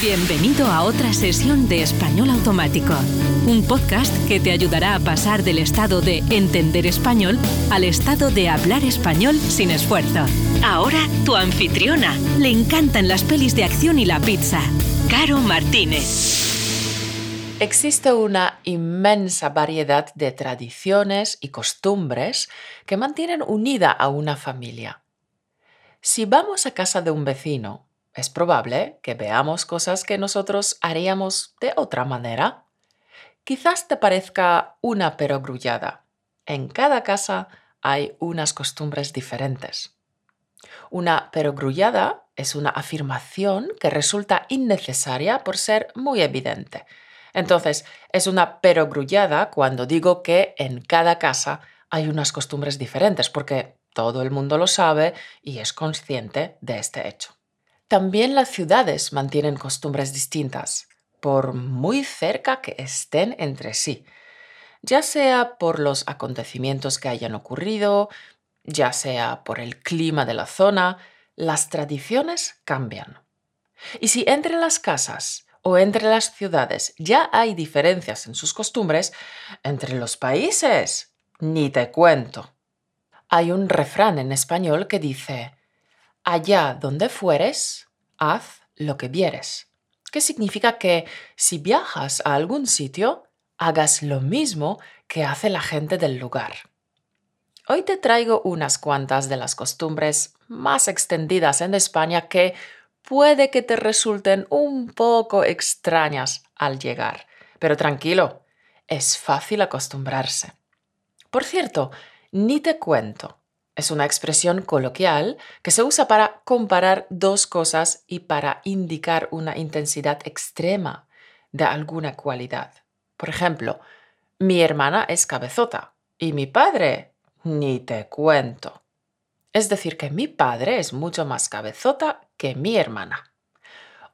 Bienvenido a otra sesión de Español Automático, un podcast que te ayudará a pasar del estado de entender español al estado de hablar español sin esfuerzo. Ahora tu anfitriona. Le encantan las pelis de acción y la pizza. Caro Martínez. Existe una inmensa variedad de tradiciones y costumbres que mantienen unida a una familia. Si vamos a casa de un vecino es probable que veamos cosas que nosotros haríamos de otra manera. Quizás te parezca una perogrullada. En cada casa hay unas costumbres diferentes. Una perogrullada es una afirmación que resulta innecesaria por ser muy evidente. Entonces, es una perogrullada cuando digo que en cada casa hay unas costumbres diferentes, porque todo el mundo lo sabe y es consciente de este hecho. También las ciudades mantienen costumbres distintas, por muy cerca que estén entre sí, ya sea por los acontecimientos que hayan ocurrido, ya sea por el clima de la zona, las tradiciones cambian. Y si entre las casas o entre las ciudades ya hay diferencias en sus costumbres, entre los países, ni te cuento. Hay un refrán en español que dice, allá donde fueres, haz lo que vieres. ¿Qué significa que si viajas a algún sitio, hagas lo mismo que hace la gente del lugar. Hoy te traigo unas cuantas de las costumbres más extendidas en España que puede que te resulten un poco extrañas al llegar. Pero tranquilo, es fácil acostumbrarse. Por cierto, ni te cuento, es una expresión coloquial que se usa para comparar dos cosas y para indicar una intensidad extrema de alguna cualidad. Por ejemplo, mi hermana es cabezota y mi padre ni te cuento. Es decir, que mi padre es mucho más cabezota que mi hermana.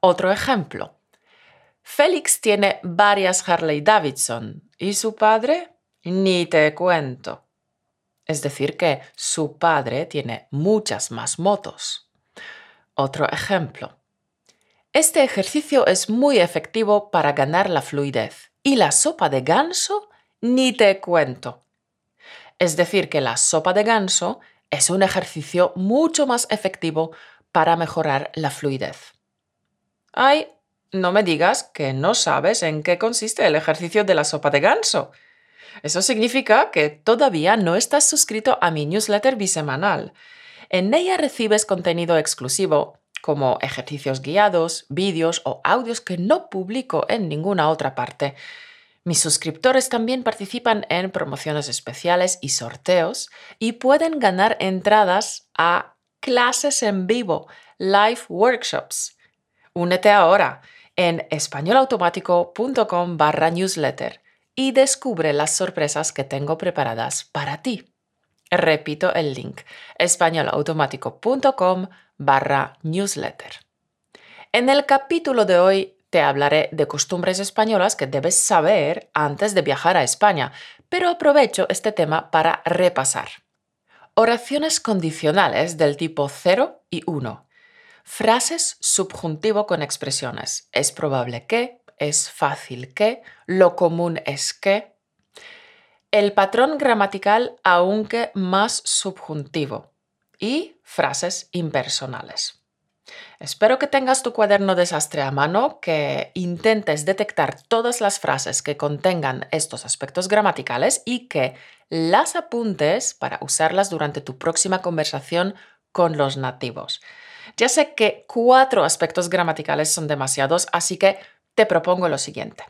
Otro ejemplo. Félix tiene varias Harley Davidson y su padre ni te cuento. Es decir, que su padre tiene muchas más motos. Otro ejemplo. Este ejercicio es muy efectivo para ganar la fluidez. Y la sopa de ganso, ni te cuento. Es decir, que la sopa de ganso es un ejercicio mucho más efectivo para mejorar la fluidez. Ay, no me digas que no sabes en qué consiste el ejercicio de la sopa de ganso. Eso significa que todavía no estás suscrito a mi newsletter bisemanal. En ella recibes contenido exclusivo, como ejercicios guiados, vídeos o audios que no publico en ninguna otra parte. Mis suscriptores también participan en promociones especiales y sorteos y pueden ganar entradas a clases en vivo, live workshops. Únete ahora en españolautomático.com barra newsletter y descubre las sorpresas que tengo preparadas para ti. Repito el link, españolautomático.com barra newsletter. En el capítulo de hoy te hablaré de costumbres españolas que debes saber antes de viajar a España, pero aprovecho este tema para repasar. Oraciones condicionales del tipo 0 y 1. Frases subjuntivo con expresiones. Es probable que, es fácil que, lo común es que. El patrón gramatical aunque más subjuntivo y frases impersonales. Espero que tengas tu cuaderno desastre a mano, que intentes detectar todas las frases que contengan estos aspectos gramaticales y que las apuntes para usarlas durante tu próxima conversación con los nativos. Ya sé que cuatro aspectos gramaticales son demasiados, así que te propongo lo siguiente.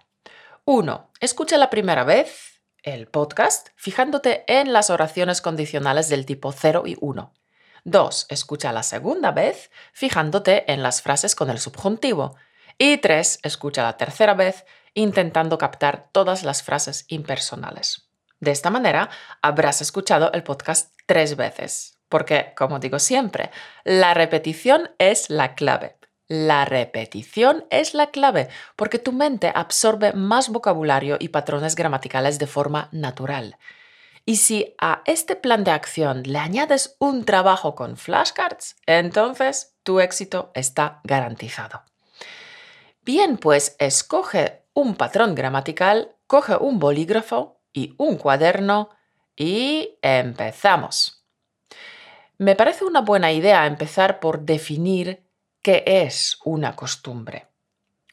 1. Escucha la primera vez el podcast fijándote en las oraciones condicionales del tipo 0 y 1. 2. Escucha la segunda vez fijándote en las frases con el subjuntivo. Y 3. Escucha la tercera vez intentando captar todas las frases impersonales. De esta manera habrás escuchado el podcast tres veces, porque, como digo siempre, la repetición es la clave. La repetición es la clave porque tu mente absorbe más vocabulario y patrones gramaticales de forma natural. Y si a este plan de acción le añades un trabajo con flashcards, entonces tu éxito está garantizado. Bien, pues escoge un patrón gramatical, coge un bolígrafo y un cuaderno y empezamos. Me parece una buena idea empezar por definir qué es una costumbre.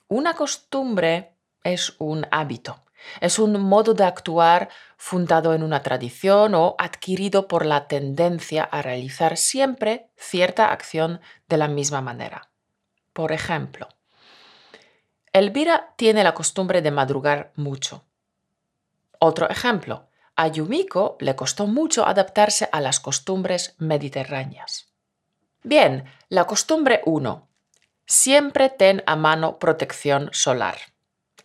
Una costumbre es un hábito, es un modo de actuar fundado en una tradición o adquirido por la tendencia a realizar siempre cierta acción de la misma manera. Por ejemplo, Elvira tiene la costumbre de madrugar mucho. Otro ejemplo, a Yumiko le costó mucho adaptarse a las costumbres mediterráneas. Bien, la costumbre 1. Siempre ten a mano protección solar.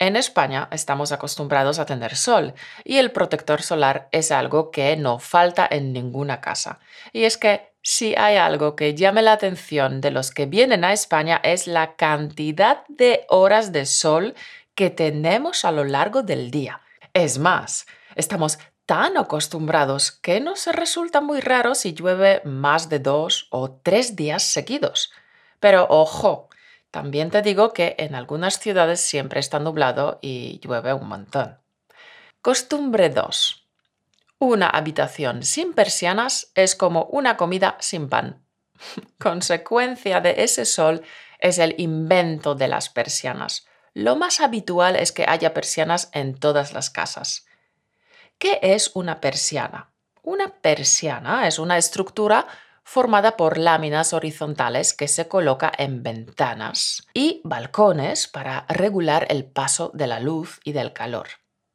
En España estamos acostumbrados a tener sol y el protector solar es algo que no falta en ninguna casa. Y es que si hay algo que llame la atención de los que vienen a España es la cantidad de horas de sol que tenemos a lo largo del día. Es más, estamos tan acostumbrados que nos resulta muy raro si llueve más de dos o tres días seguidos. Pero ojo, también te digo que en algunas ciudades siempre está nublado y llueve un montón. Costumbre 2. Una habitación sin persianas es como una comida sin pan. Consecuencia de ese sol es el invento de las persianas. Lo más habitual es que haya persianas en todas las casas. ¿Qué es una persiana? Una persiana es una estructura formada por láminas horizontales que se coloca en ventanas y balcones para regular el paso de la luz y del calor.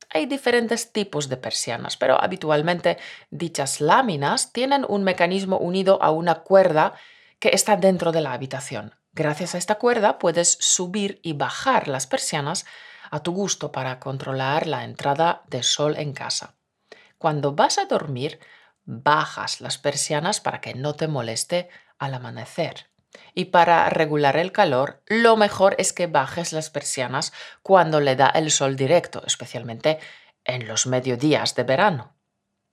Hay diferentes tipos de persianas, pero habitualmente dichas láminas tienen un mecanismo unido a una cuerda que está dentro de la habitación. Gracias a esta cuerda puedes subir y bajar las persianas a tu gusto para controlar la entrada de sol en casa. Cuando vas a dormir, bajas las persianas para que no te moleste al amanecer. Y para regular el calor, lo mejor es que bajes las persianas cuando le da el sol directo, especialmente en los mediodías de verano.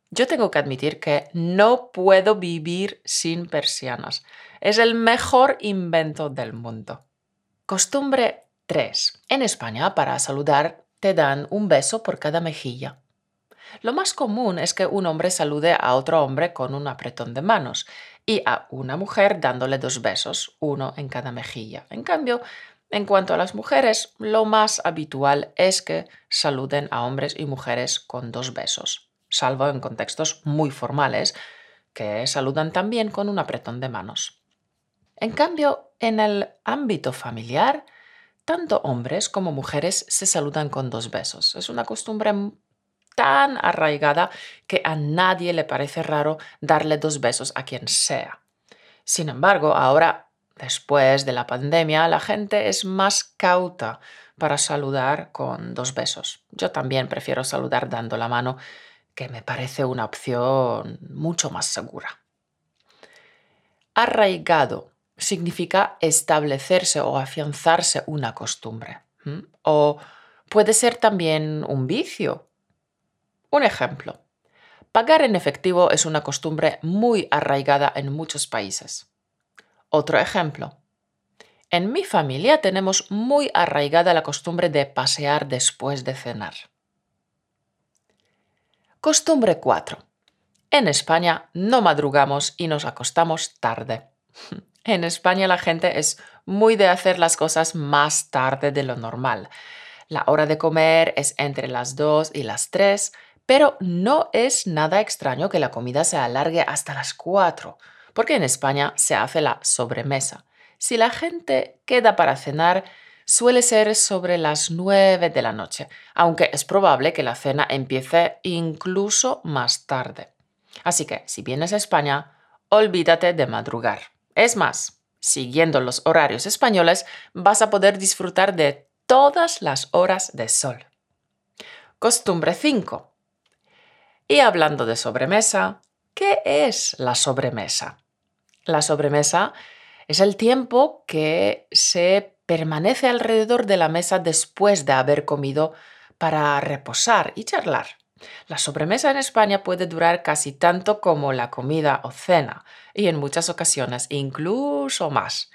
Yo tengo que admitir que no puedo vivir sin persianas. Es el mejor invento del mundo. Costumbre 3. En España, para saludar, te dan un beso por cada mejilla. Lo más común es que un hombre salude a otro hombre con un apretón de manos y a una mujer dándole dos besos, uno en cada mejilla. En cambio, en cuanto a las mujeres, lo más habitual es que saluden a hombres y mujeres con dos besos, salvo en contextos muy formales, que saludan también con un apretón de manos. En cambio, en el ámbito familiar, tanto hombres como mujeres se saludan con dos besos. Es una costumbre tan arraigada que a nadie le parece raro darle dos besos a quien sea. Sin embargo, ahora, después de la pandemia, la gente es más cauta para saludar con dos besos. Yo también prefiero saludar dando la mano, que me parece una opción mucho más segura. Arraigado significa establecerse o afianzarse una costumbre. O puede ser también un vicio un ejemplo. Pagar en efectivo es una costumbre muy arraigada en muchos países. Otro ejemplo. En mi familia tenemos muy arraigada la costumbre de pasear después de cenar. Costumbre 4. En España no madrugamos y nos acostamos tarde. En España la gente es muy de hacer las cosas más tarde de lo normal. La hora de comer es entre las 2 y las 3 pero no es nada extraño que la comida se alargue hasta las 4, porque en España se hace la sobremesa. Si la gente queda para cenar, suele ser sobre las 9 de la noche, aunque es probable que la cena empiece incluso más tarde. Así que, si vienes a España, olvídate de madrugar. Es más, siguiendo los horarios españoles, vas a poder disfrutar de todas las horas de sol. Costumbre 5 y hablando de sobremesa, ¿qué es la sobremesa? La sobremesa es el tiempo que se permanece alrededor de la mesa después de haber comido para reposar y charlar. La sobremesa en España puede durar casi tanto como la comida o cena y en muchas ocasiones incluso más.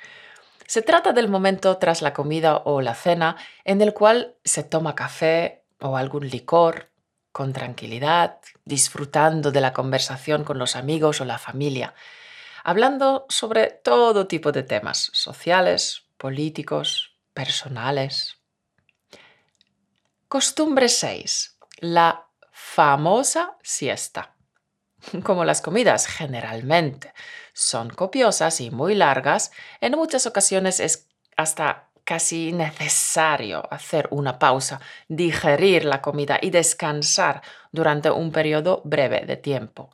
Se trata del momento tras la comida o la cena en el cual se toma café o algún licor con tranquilidad, disfrutando de la conversación con los amigos o la familia, hablando sobre todo tipo de temas sociales, políticos, personales. Costumbre 6. La famosa siesta. Como las comidas generalmente son copiosas y muy largas, en muchas ocasiones es hasta casi necesario hacer una pausa, digerir la comida y descansar durante un periodo breve de tiempo.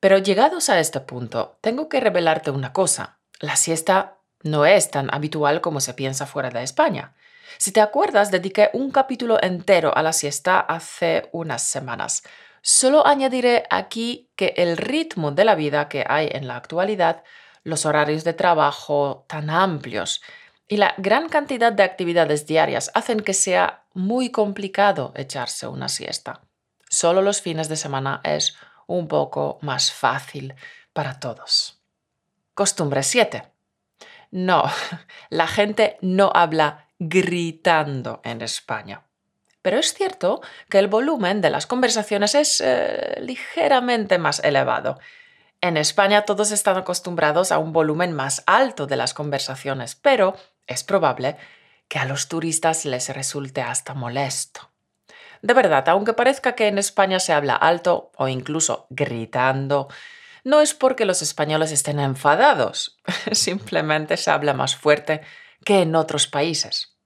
Pero llegados a este punto, tengo que revelarte una cosa. La siesta no es tan habitual como se piensa fuera de España. Si te acuerdas, dediqué un capítulo entero a la siesta hace unas semanas. Solo añadiré aquí que el ritmo de la vida que hay en la actualidad, los horarios de trabajo tan amplios y la gran cantidad de actividades diarias hacen que sea muy complicado echarse una siesta. Solo los fines de semana es un poco más fácil para todos. Costumbre 7. No, la gente no habla gritando en España. Pero es cierto que el volumen de las conversaciones es eh, ligeramente más elevado. En España todos están acostumbrados a un volumen más alto de las conversaciones, pero es probable que a los turistas les resulte hasta molesto. De verdad, aunque parezca que en España se habla alto o incluso gritando, no es porque los españoles estén enfadados, simplemente se habla más fuerte que en otros países.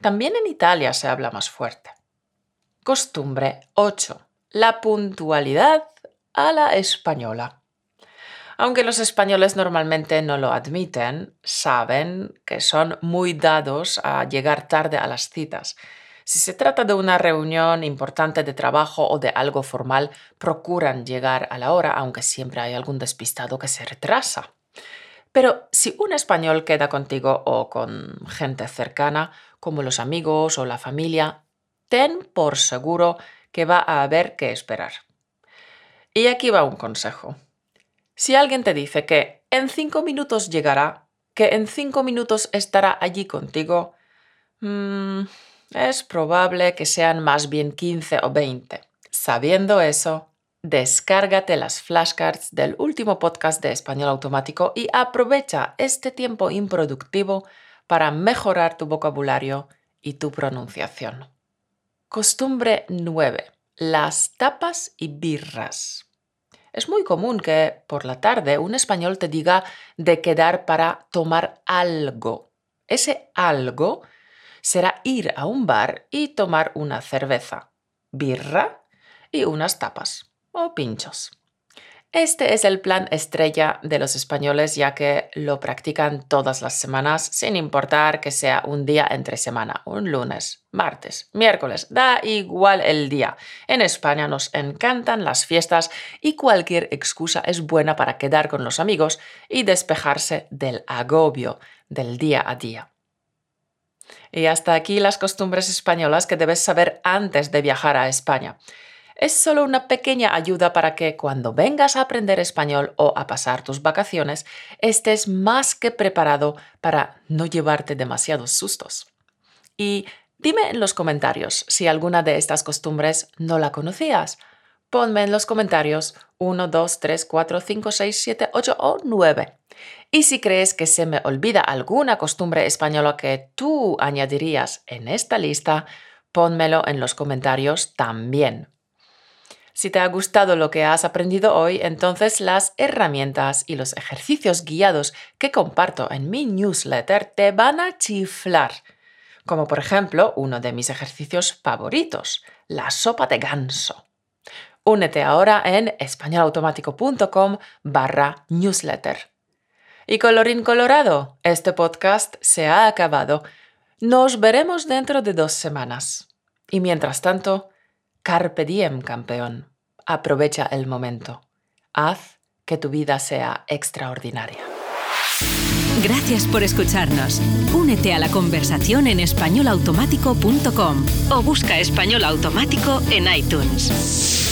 También en Italia se habla más fuerte. Costumbre 8. La puntualidad a la española. Aunque los españoles normalmente no lo admiten, saben que son muy dados a llegar tarde a las citas. Si se trata de una reunión importante de trabajo o de algo formal, procuran llegar a la hora, aunque siempre hay algún despistado que se retrasa. Pero si un español queda contigo o con gente cercana, como los amigos o la familia, ten por seguro que va a haber que esperar. Y aquí va un consejo. Si alguien te dice que en cinco minutos llegará, que en cinco minutos estará allí contigo, mm, es probable que sean más bien 15 o 20. Sabiendo eso, descárgate las flashcards del último podcast de Español Automático y aprovecha este tiempo improductivo para mejorar tu vocabulario y tu pronunciación. Costumbre 9. Las tapas y birras. Es muy común que por la tarde un español te diga de quedar para tomar algo. Ese algo será ir a un bar y tomar una cerveza, birra y unas tapas o pinchos. Este es el plan estrella de los españoles ya que lo practican todas las semanas sin importar que sea un día entre semana, un lunes, martes, miércoles, da igual el día. En España nos encantan las fiestas y cualquier excusa es buena para quedar con los amigos y despejarse del agobio del día a día. Y hasta aquí las costumbres españolas que debes saber antes de viajar a España es solo una pequeña ayuda para que cuando vengas a aprender español o a pasar tus vacaciones estés más que preparado para no llevarte demasiados sustos. Y dime en los comentarios si alguna de estas costumbres no la conocías. Ponme en los comentarios 1, 2, 3, 4, 5, 6, 7, 8 o 9. Y si crees que se me olvida alguna costumbre española que tú añadirías en esta lista, pónmelo en los comentarios también. Si te ha gustado lo que has aprendido hoy, entonces las herramientas y los ejercicios guiados que comparto en mi newsletter te van a chiflar. Como por ejemplo uno de mis ejercicios favoritos, la sopa de ganso. Únete ahora en españolautomático.com barra newsletter. Y colorín colorado, este podcast se ha acabado. Nos veremos dentro de dos semanas. Y mientras tanto, Carpe diem, campeón. Aprovecha el momento. Haz que tu vida sea extraordinaria. Gracias por escucharnos. Únete a la conversación en españolautomático.com o busca español automático en iTunes.